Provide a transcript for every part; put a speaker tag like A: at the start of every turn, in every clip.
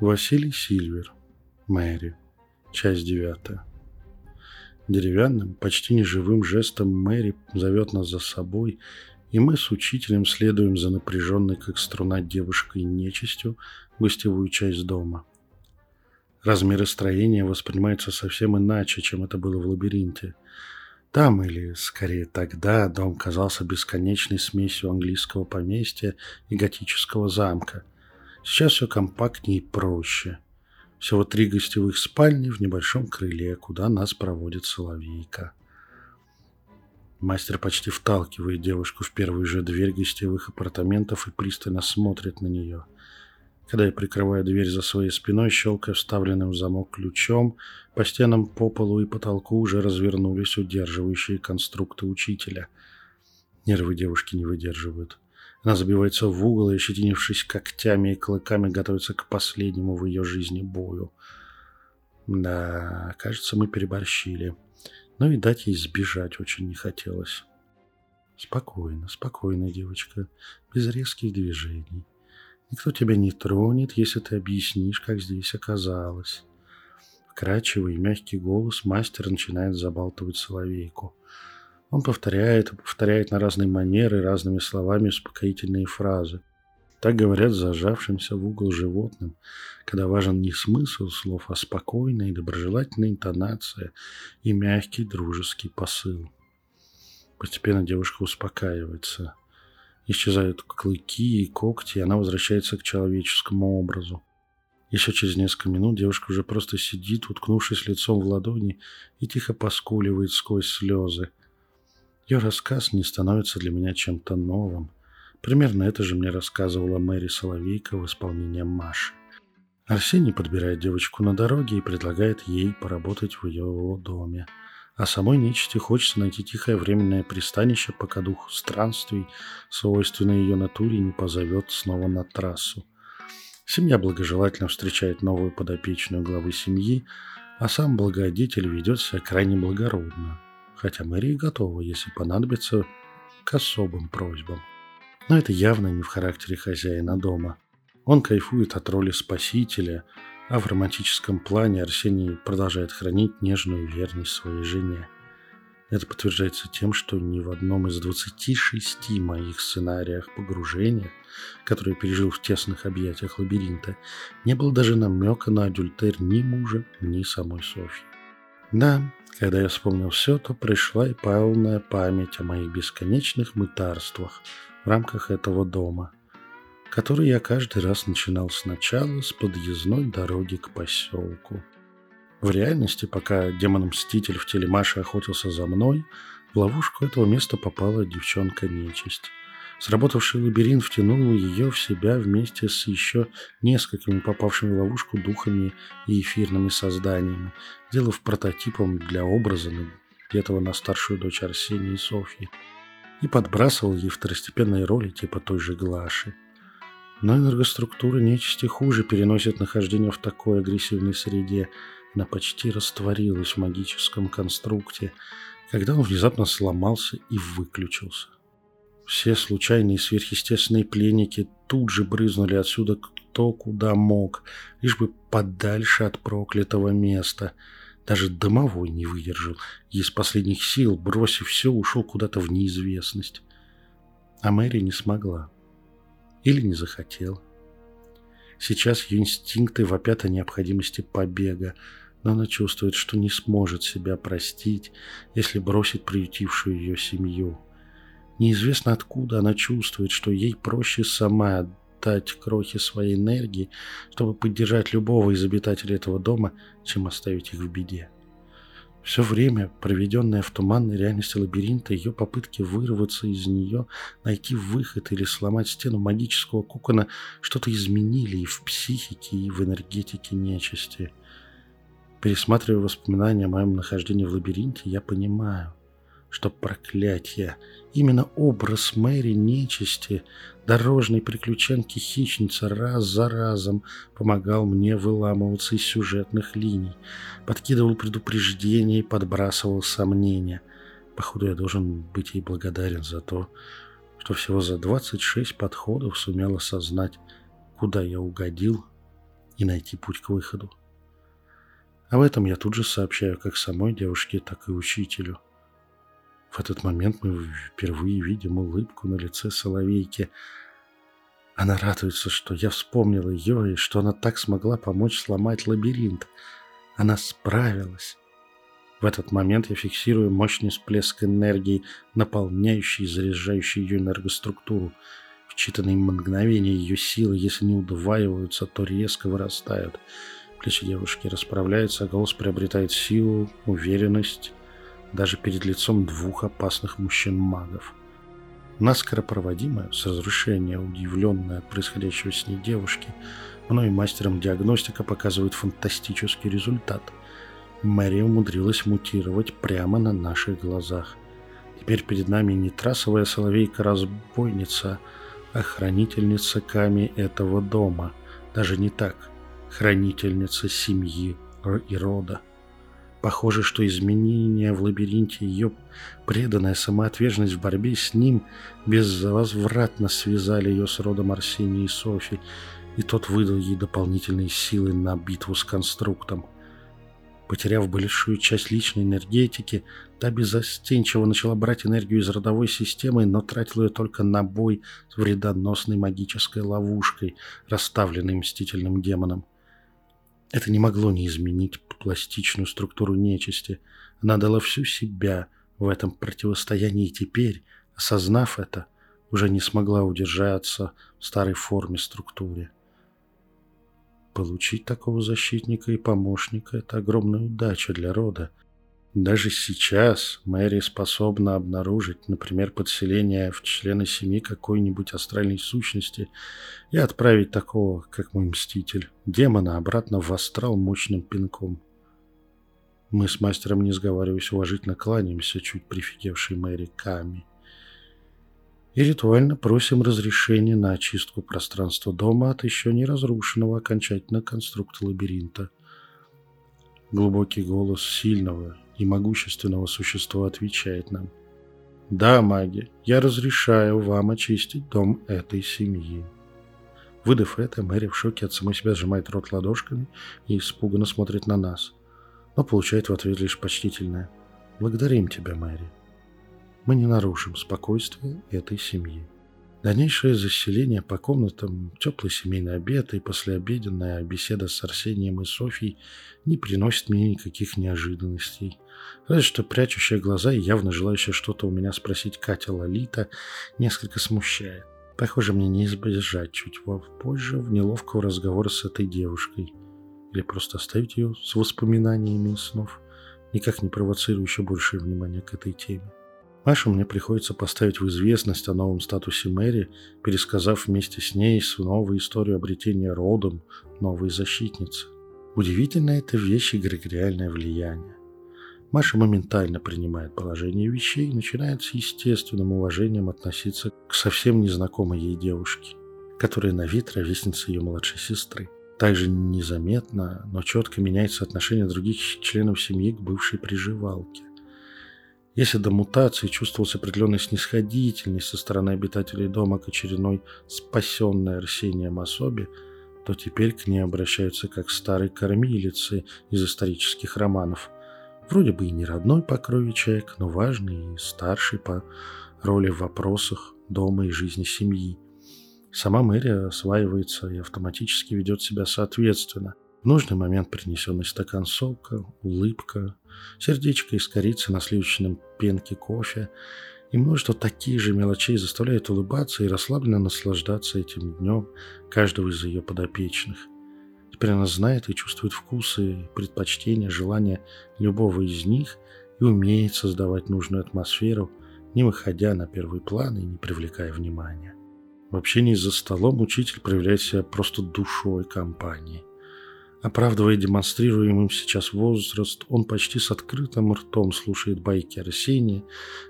A: Василий Сильвер. Мэри. Часть девятая. Деревянным, почти неживым жестом Мэри зовет нас за собой, и мы с учителем следуем за напряженной, как струна девушкой нечистью, гостевую часть дома. Размеры строения воспринимаются совсем иначе, чем это было в лабиринте. Там, или скорее тогда, дом казался бесконечной смесью английского поместья и готического замка – Сейчас все компактнее и проще. Всего три гостевых спальни в небольшом крыле, куда нас проводит Соловейка. Мастер почти вталкивает девушку в первую же дверь гостевых апартаментов и пристально смотрит на нее. Когда я прикрываю дверь за своей спиной, щелкая вставленным в замок ключом, по стенам, по полу и потолку уже развернулись удерживающие конструкты учителя. Нервы девушки не выдерживают. Она забивается в угол и, ощетинившись когтями и клыками, готовится к последнему в ее жизни бою. Да, кажется, мы переборщили. Но и дать ей сбежать очень не хотелось. Спокойно, спокойно, девочка, без резких движений. Никто тебя не тронет, если ты объяснишь, как здесь оказалось. Вкрадчивый и мягкий голос мастер начинает забалтывать соловейку. Он повторяет и повторяет на разные манеры, разными словами успокоительные фразы. Так говорят зажавшимся в угол животным, когда важен не смысл слов, а спокойная и доброжелательная интонация и мягкий дружеский посыл. Постепенно девушка успокаивается. Исчезают клыки и когти, и она возвращается к человеческому образу. Еще через несколько минут девушка уже просто сидит, уткнувшись лицом в ладони, и тихо поскуливает сквозь слезы – ее рассказ не становится для меня чем-то новым. Примерно это же мне рассказывала Мэри Соловейка в исполнении Маши. Арсений подбирает девочку на дороге и предлагает ей поработать в ее доме. А самой нечисти хочется найти тихое временное пристанище, пока дух странствий, свойственный ее натуре, не позовет снова на трассу. Семья благожелательно встречает новую подопечную главы семьи, а сам благодетель ведет себя крайне благородно хотя Мэри готова, если понадобится, к особым просьбам. Но это явно не в характере хозяина дома. Он кайфует от роли спасителя, а в романтическом плане Арсений продолжает хранить нежную верность своей жене. Это подтверждается тем, что ни в одном из 26 моих сценариях погружения, которые я пережил в тесных объятиях лабиринта, не было даже намека на адюльтер ни мужа, ни самой Софьи. Да, когда я вспомнил все, то пришла и полная память о моих бесконечных мытарствах в рамках этого дома, который я каждый раз начинал сначала с подъездной дороги к поселку. В реальности, пока демон-мститель в теле Маши охотился за мной, в ловушку этого места попала девчонка-нечисть. Сработавший лабиринт втянул ее в себя вместе с еще несколькими попавшими в ловушку духами и эфирными созданиями, сделав прототипом для образа этого на старшую дочь Арсении и Софьи, и подбрасывал ей второстепенные роли типа той же Глаши. Но энергоструктура нечисти хуже переносит нахождение в такой агрессивной среде. Она почти растворилась в магическом конструкте, когда он внезапно сломался и выключился. Все случайные сверхъестественные пленники тут же брызнули отсюда кто куда мог, лишь бы подальше от проклятого места. Даже домовой не выдержал и из последних сил, бросив все, ушел куда-то в неизвестность. А Мэри не смогла. Или не захотела. Сейчас ее инстинкты вопят о необходимости побега, но она чувствует, что не сможет себя простить, если бросит приютившую ее семью. Неизвестно откуда она чувствует, что ей проще сама отдать крохи своей энергии, чтобы поддержать любого из обитателей этого дома, чем оставить их в беде. Все время, проведенное в туманной реальности лабиринта, ее попытки вырваться из нее, найти выход или сломать стену магического кокона что-то изменили и в психике, и в энергетике нечисти. Пересматривая воспоминания о моем нахождении в лабиринте, я понимаю – что проклятие, именно образ Мэри нечисти, дорожной приключенки-хищницы раз за разом помогал мне выламываться из сюжетных линий, подкидывал предупреждения и подбрасывал сомнения. Походу, я должен быть ей благодарен за то, что всего за 26 подходов сумел осознать, куда я угодил и найти путь к выходу. Об этом я тут же сообщаю как самой девушке, так и учителю. В этот момент мы впервые видим улыбку на лице Соловейки. Она радуется, что я вспомнил ее и что она так смогла помочь сломать лабиринт. Она справилась. В этот момент я фиксирую мощный всплеск энергии, наполняющий и заряжающий ее энергоструктуру. В считанные мгновения ее силы, если не удваиваются, то резко вырастают. Плечи девушки расправляются, голос приобретает силу, уверенность, даже перед лицом двух опасных мужчин-магов. Наскоро проводимая, с разрушения, удивленная от происходящего с ней девушки, мной мастером диагностика показывает фантастический результат. Мэри умудрилась мутировать прямо на наших глазах. Теперь перед нами не трассовая соловейка-разбойница, а хранительница Ками этого дома. Даже не так. Хранительница семьи и рода. Похоже, что изменения в лабиринте ее преданная самоотверженность в борьбе с ним безвозвратно связали ее с родом Арсении и Софи, и тот выдал ей дополнительные силы на битву с конструктом. Потеряв большую часть личной энергетики, та безостенчиво начала брать энергию из родовой системы, но тратила ее только на бой с вредоносной магической ловушкой, расставленной мстительным демоном. Это не могло не изменить пластичную структуру нечисти. Она дала всю себя в этом противостоянии и теперь, осознав это, уже не смогла удержаться в старой форме структуре. Получить такого защитника и помощника – это огромная удача для рода – даже сейчас Мэри способна обнаружить, например, подселение в члены семьи какой-нибудь астральной сущности и отправить такого, как мой мститель, демона обратно в астрал мощным пинком. Мы с мастером, не сговариваясь, уважительно кланяемся чуть прифигевшей Мэри Ками. И ритуально просим разрешения на очистку пространства дома от еще не разрушенного окончательно конструкта лабиринта. Глубокий голос сильного и могущественного существа отвечает нам. «Да, маги, я разрешаю вам очистить дом этой семьи». Выдав это, Мэри в шоке от самой себя сжимает рот ладошками и испуганно смотрит на нас, но получает в ответ лишь почтительное «Благодарим тебя, Мэри. Мы не нарушим спокойствие этой семьи». Дальнейшее заселение по комнатам, теплый семейный обед и послеобеденная беседа с Арсением и Софьей не приносит мне никаких неожиданностей. Разве что прячущая глаза и явно желающая что-то у меня спросить Катя Лолита несколько смущает. Похоже, мне не избежать чуть позже в неловкого разговора с этой девушкой. Или просто оставить ее с воспоминаниями снов, никак не провоцируя еще большее внимание к этой теме. Машу мне приходится поставить в известность о новом статусе Мэри, пересказав вместе с ней новую историю обретения родом новой защитницы. Удивительно это вещь эгрегориальное влияние. Маша моментально принимает положение вещей и начинает с естественным уважением относиться к совсем незнакомой ей девушке, которая на вид ровесница ее младшей сестры. Также незаметно, но четко меняется отношение других членов семьи к бывшей приживалке. Если до мутации чувствовалась определенная снисходительность со стороны обитателей дома к очередной спасенной Арсением особе, то теперь к ней обращаются как к старой кормилице из исторических романов. Вроде бы и не родной по крови человек, но важный и старший по роли в вопросах дома и жизни семьи. Сама Мэри осваивается и автоматически ведет себя соответственно. В нужный момент принесенный стакан сока, улыбка, сердечко из корицы на сливочном пенке кофе и множество таких же мелочей заставляют улыбаться и расслабленно наслаждаться этим днем каждого из ее подопечных. Теперь она знает и чувствует вкусы, предпочтения, желания любого из них и умеет создавать нужную атмосферу, не выходя на первый план и не привлекая внимания. В общении за столом учитель проявляет себя просто душой компании – Оправдывая демонстрируемым сейчас возраст, он почти с открытым ртом слушает байки Арсения,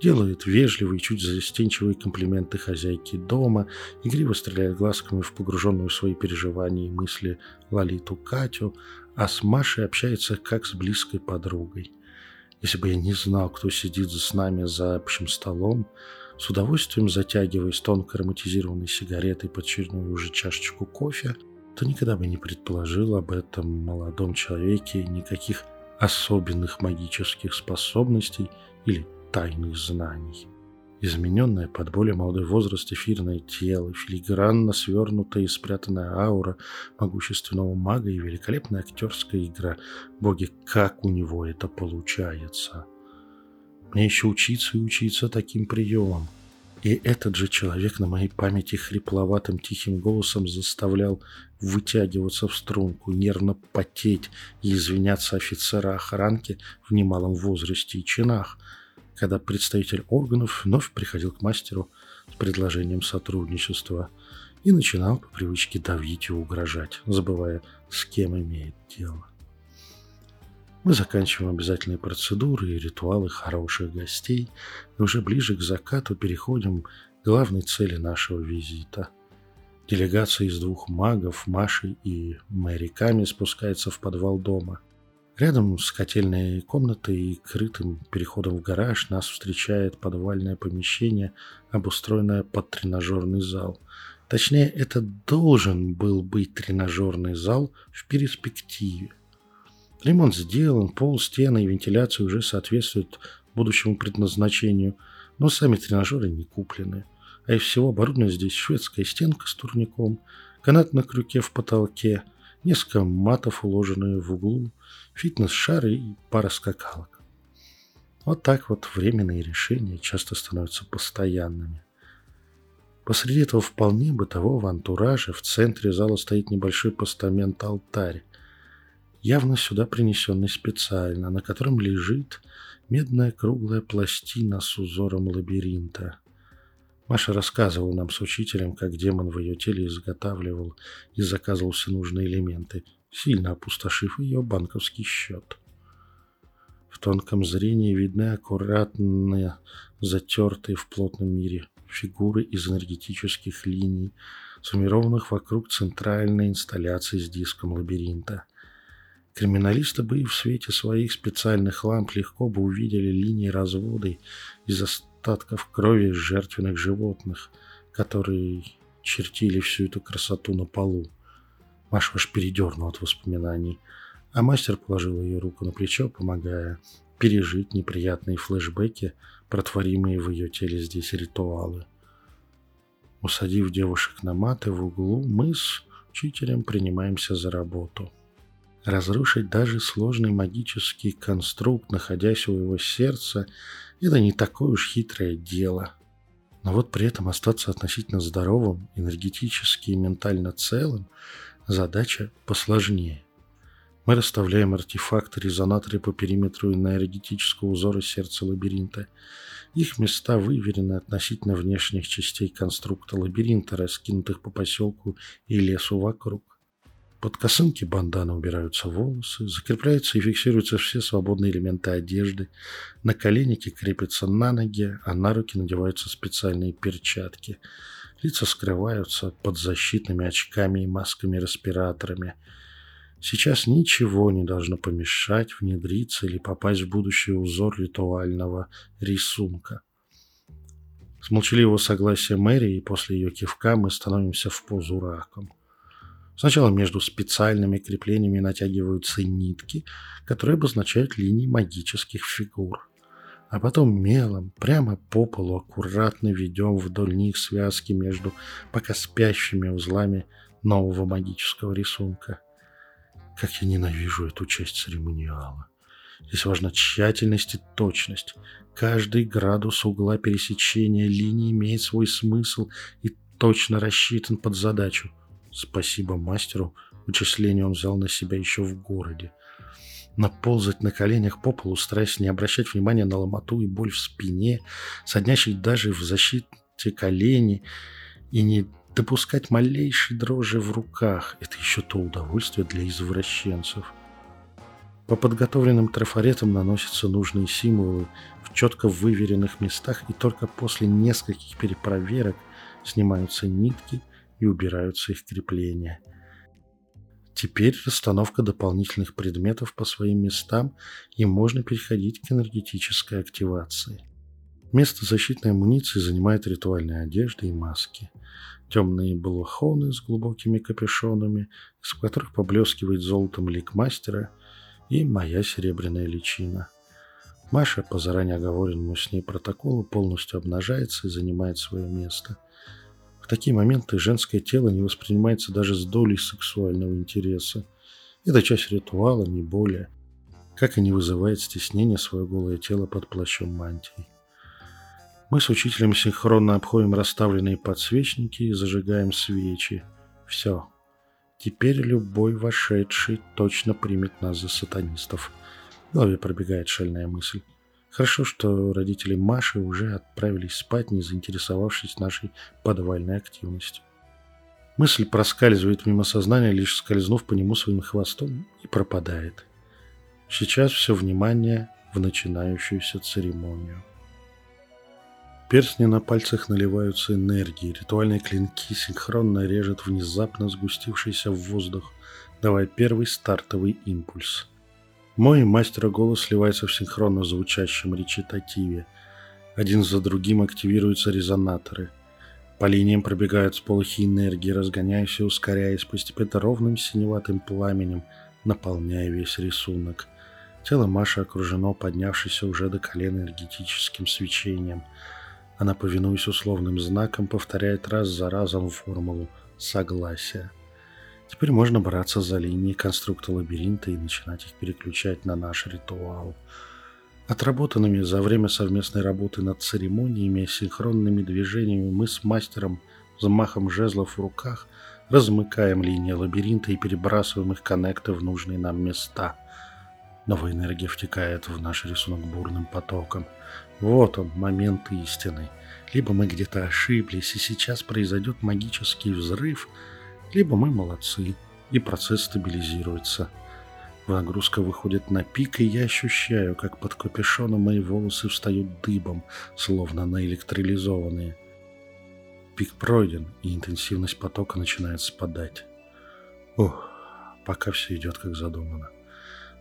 A: делает вежливые чуть застенчивые комплименты хозяйке дома, игриво стреляет глазками в погруженную в свои переживания и мысли Лолиту Катю, а с Машей общается как с близкой подругой. Если бы я не знал, кто сидит с нами за общим столом, с удовольствием затягиваясь тонко ароматизированной сигаретой под очередную уже чашечку кофе – то никогда бы не предположил об этом молодом человеке никаких особенных магических способностей или тайных знаний. Измененное под более молодой возраст эфирное тело, филигранно свернутая и спрятанная аура могущественного мага и великолепная актерская игра. Боги, как у него это получается? Мне еще учиться и учиться таким приемам. И этот же человек на моей памяти хрипловатым тихим голосом заставлял вытягиваться в струнку, нервно потеть и извиняться офицера охранки в немалом возрасте и чинах, когда представитель органов вновь приходил к мастеру с предложением сотрудничества и начинал по привычке давить и угрожать, забывая, с кем имеет дело. Мы заканчиваем обязательные процедуры и ритуалы хороших гостей, и уже ближе к закату переходим к главной цели нашего визита. Делегация из двух магов, Маши и Мэри Ками, спускается в подвал дома. Рядом с котельной комнатой и крытым переходом в гараж нас встречает подвальное помещение, обустроенное под тренажерный зал. Точнее, это должен был быть тренажерный зал в перспективе. Ремонт сделан, пол, стены и вентиляция уже соответствуют будущему предназначению, но сами тренажеры не куплены. А из всего оборудования здесь шведская стенка с турником, канат на крюке в потолке, несколько матов, уложенные в углу, фитнес-шары и пара скакалок. Вот так вот временные решения часто становятся постоянными. Посреди этого вполне бытового антуража в центре зала стоит небольшой постамент-алтарь, явно сюда принесенный специально, на котором лежит медная круглая пластина с узором лабиринта. Маша рассказывала нам с учителем, как демон в ее теле изготавливал и заказывал все нужные элементы, сильно опустошив ее банковский счет. В тонком зрении видны аккуратные, затертые в плотном мире фигуры из энергетических линий, сформированных вокруг центральной инсталляции с диском лабиринта – Криминалисты бы и в свете своих специальных ламп легко бы увидели линии развода из остатков крови жертвенных животных, которые чертили всю эту красоту на полу. Маша аж передернула от воспоминаний, а мастер положил ее руку на плечо, помогая пережить неприятные флешбеки, протворимые в ее теле здесь ритуалы. Усадив девушек на маты в углу, мы с учителем принимаемся за работу. Разрушить даже сложный магический конструкт, находясь у его сердца, это не такое уж хитрое дело. Но вот при этом остаться относительно здоровым, энергетически и ментально целым – задача посложнее. Мы расставляем артефакты-резонаторы по периметру энергетического узора сердца лабиринта. Их места выверены относительно внешних частей конструкта лабиринта, раскинутых по поселку и лесу вокруг. Под косынки бандана убираются волосы, закрепляются и фиксируются все свободные элементы одежды, на коленники крепятся на ноги, а на руки надеваются специальные перчатки. Лица скрываются под защитными очками и масками-респираторами. Сейчас ничего не должно помешать внедриться или попасть в будущий узор ритуального рисунка. С молчаливого согласия Мэри и после ее кивка мы становимся в позу раком. Сначала между специальными креплениями натягиваются нитки, которые обозначают линии магических фигур. А потом мелом, прямо по полу, аккуратно ведем вдоль них связки между пока спящими узлами нового магического рисунка. Как я ненавижу эту часть церемониала. Здесь важна тщательность и точность. Каждый градус угла пересечения линии имеет свой смысл и точно рассчитан под задачу. Спасибо мастеру, вычисление он взял на себя еще в городе. Наползать на коленях по полу, стараясь не обращать внимания на ломоту и боль в спине, соднящий даже в защите колени, и не допускать малейшей дрожи в руках – это еще то удовольствие для извращенцев. По подготовленным трафаретам наносятся нужные символы в четко выверенных местах, и только после нескольких перепроверок снимаются нитки и убираются их крепления. Теперь расстановка дополнительных предметов по своим местам, и можно переходить к энергетической активации. Место защитной амуниции занимает ритуальные одежды и маски. Темные балахоны с глубокими капюшонами, из которых поблескивает золотом лик мастера, и моя серебряная личина. Маша по заранее оговоренному с ней протоколу полностью обнажается и занимает свое место. В такие моменты женское тело не воспринимается даже с долей сексуального интереса. Это часть ритуала, не более. Как и не вызывает стеснения свое голое тело под плащом мантии. Мы с учителем синхронно обходим расставленные подсвечники и зажигаем свечи. Все. Теперь любой вошедший точно примет нас за сатанистов. В голове пробегает шальная мысль. Хорошо, что родители Маши уже отправились спать, не заинтересовавшись нашей подвальной активностью. Мысль проскальзывает мимо сознания, лишь скользнув по нему своим хвостом, и пропадает. Сейчас все внимание в начинающуюся церемонию. Перстни на пальцах наливаются энергией, ритуальные клинки синхронно режет внезапно сгустившийся в воздух, давая первый стартовый импульс. Мой мастера голос сливается в синхронно звучащем речитативе. Один за другим активируются резонаторы. По линиям пробегают сполохи энергии, разгоняясь и ускоряясь постепенно ровным синеватым пламенем, наполняя весь рисунок. Тело Маши окружено поднявшейся уже до колена энергетическим свечением – она, повинуясь условным знакам, повторяет раз за разом формулу согласия. Теперь можно браться за линии конструкта лабиринта и начинать их переключать на наш ритуал. Отработанными за время совместной работы над церемониями и синхронными движениями мы с мастером взмахом жезлов в руках размыкаем линии лабиринта и перебрасываем их коннекты в нужные нам места. Новая энергия втекает в наш рисунок бурным потоком – вот он, момент истины. Либо мы где-то ошиблись, и сейчас произойдет магический взрыв, либо мы молодцы, и процесс стабилизируется. Нагрузка выходит на пик, и я ощущаю, как под капюшоном мои волосы встают дыбом, словно наэлектролизованные. Пик пройден, и интенсивность потока начинает спадать. Ох, пока все идет как задумано.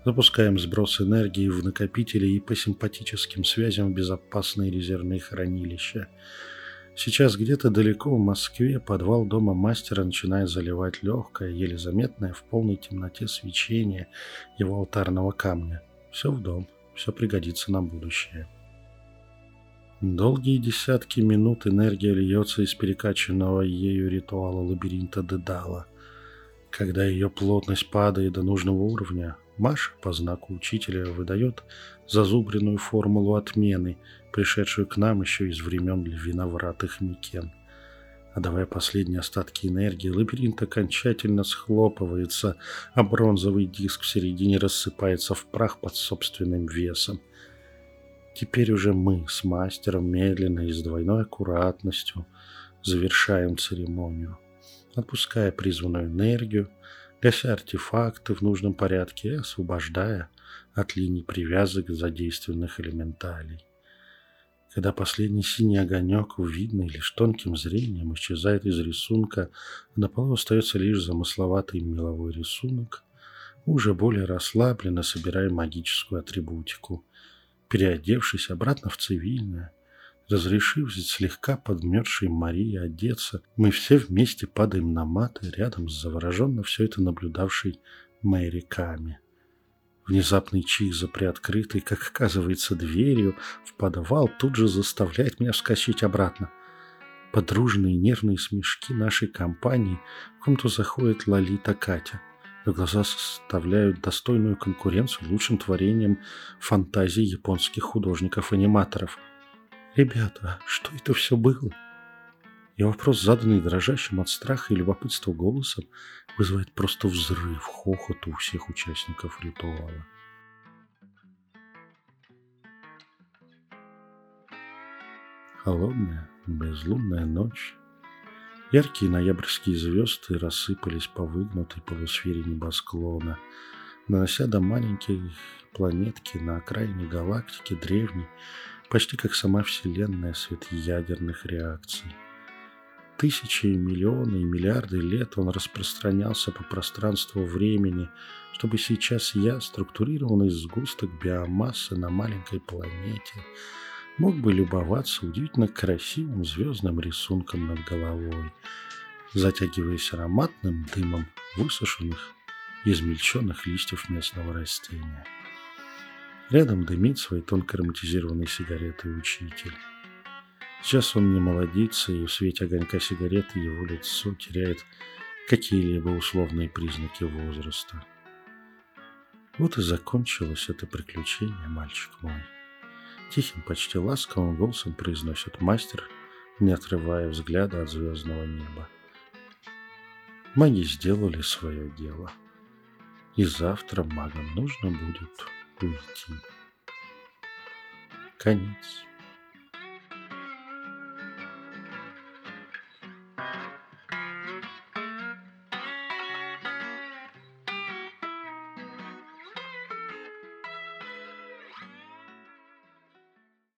A: Запускаем сброс энергии в накопители и по симпатическим связям в безопасные резервные хранилища. Сейчас где-то далеко в Москве подвал дома мастера начинает заливать легкое, еле заметное в полной темноте свечение его алтарного камня. Все в дом, все пригодится на будущее. Долгие десятки минут энергия льется из перекачанного ею ритуала лабиринта Дедала. Когда ее плотность падает до нужного уровня, Маша по знаку учителя выдает зазубренную формулу отмены, пришедшую к нам еще из времен виновратых Микен. Отдавая последние остатки энергии, лабиринт окончательно схлопывается, а бронзовый диск в середине рассыпается в прах под собственным весом. Теперь уже мы с мастером медленно и с двойной аккуратностью завершаем церемонию, отпуская призванную энергию, гася артефакты в нужном порядке освобождая от линий привязок задействованных элементалей. Когда последний синий огонек, видный лишь тонким зрением, исчезает из рисунка, а на полу остается лишь замысловатый меловой рисунок, мы уже более расслабленно собираем магическую атрибутику. Переодевшись обратно в цивильное, Разрешив слегка подмерзшей Марии одеться, мы все вместе падаем на маты рядом с завороженно все это наблюдавшей Мэри Ками. Внезапный чих за приоткрытой, как оказывается, дверью в подвал тут же заставляет меня вскочить обратно. Подружные нервные смешки нашей компании в комнату заходит Лолита Катя. Ее глаза составляют достойную конкуренцию лучшим творением фантазии японских художников-аниматоров – «Ребята, что это все было?» И вопрос, заданный дрожащим от страха и любопытства голосом, вызывает просто взрыв хохота у всех участников ритуала. Холодная, безлунная ночь. Яркие ноябрьские звезды рассыпались по выгнутой полусфере небосклона, нанося до маленькой планетки на окраине галактики древний, почти как сама Вселенная свет ядерных реакций. Тысячи, миллионы и миллиарды лет он распространялся по пространству времени, чтобы сейчас я, структурированный сгусток биомассы на маленькой планете, мог бы любоваться удивительно красивым звездным рисунком над головой, затягиваясь ароматным дымом высушенных измельченных листьев местного растения. Рядом дымит своей тонко ароматизированной сигаретой учитель. Сейчас он не молодится, и в свете огонька сигареты его лицо теряет какие-либо условные признаки возраста. Вот и закончилось это приключение, мальчик мой. Тихим, почти ласковым голосом произносит мастер, не отрывая взгляда от звездного неба. Маги сделали свое дело. И завтра магам нужно будет уйти. Конец.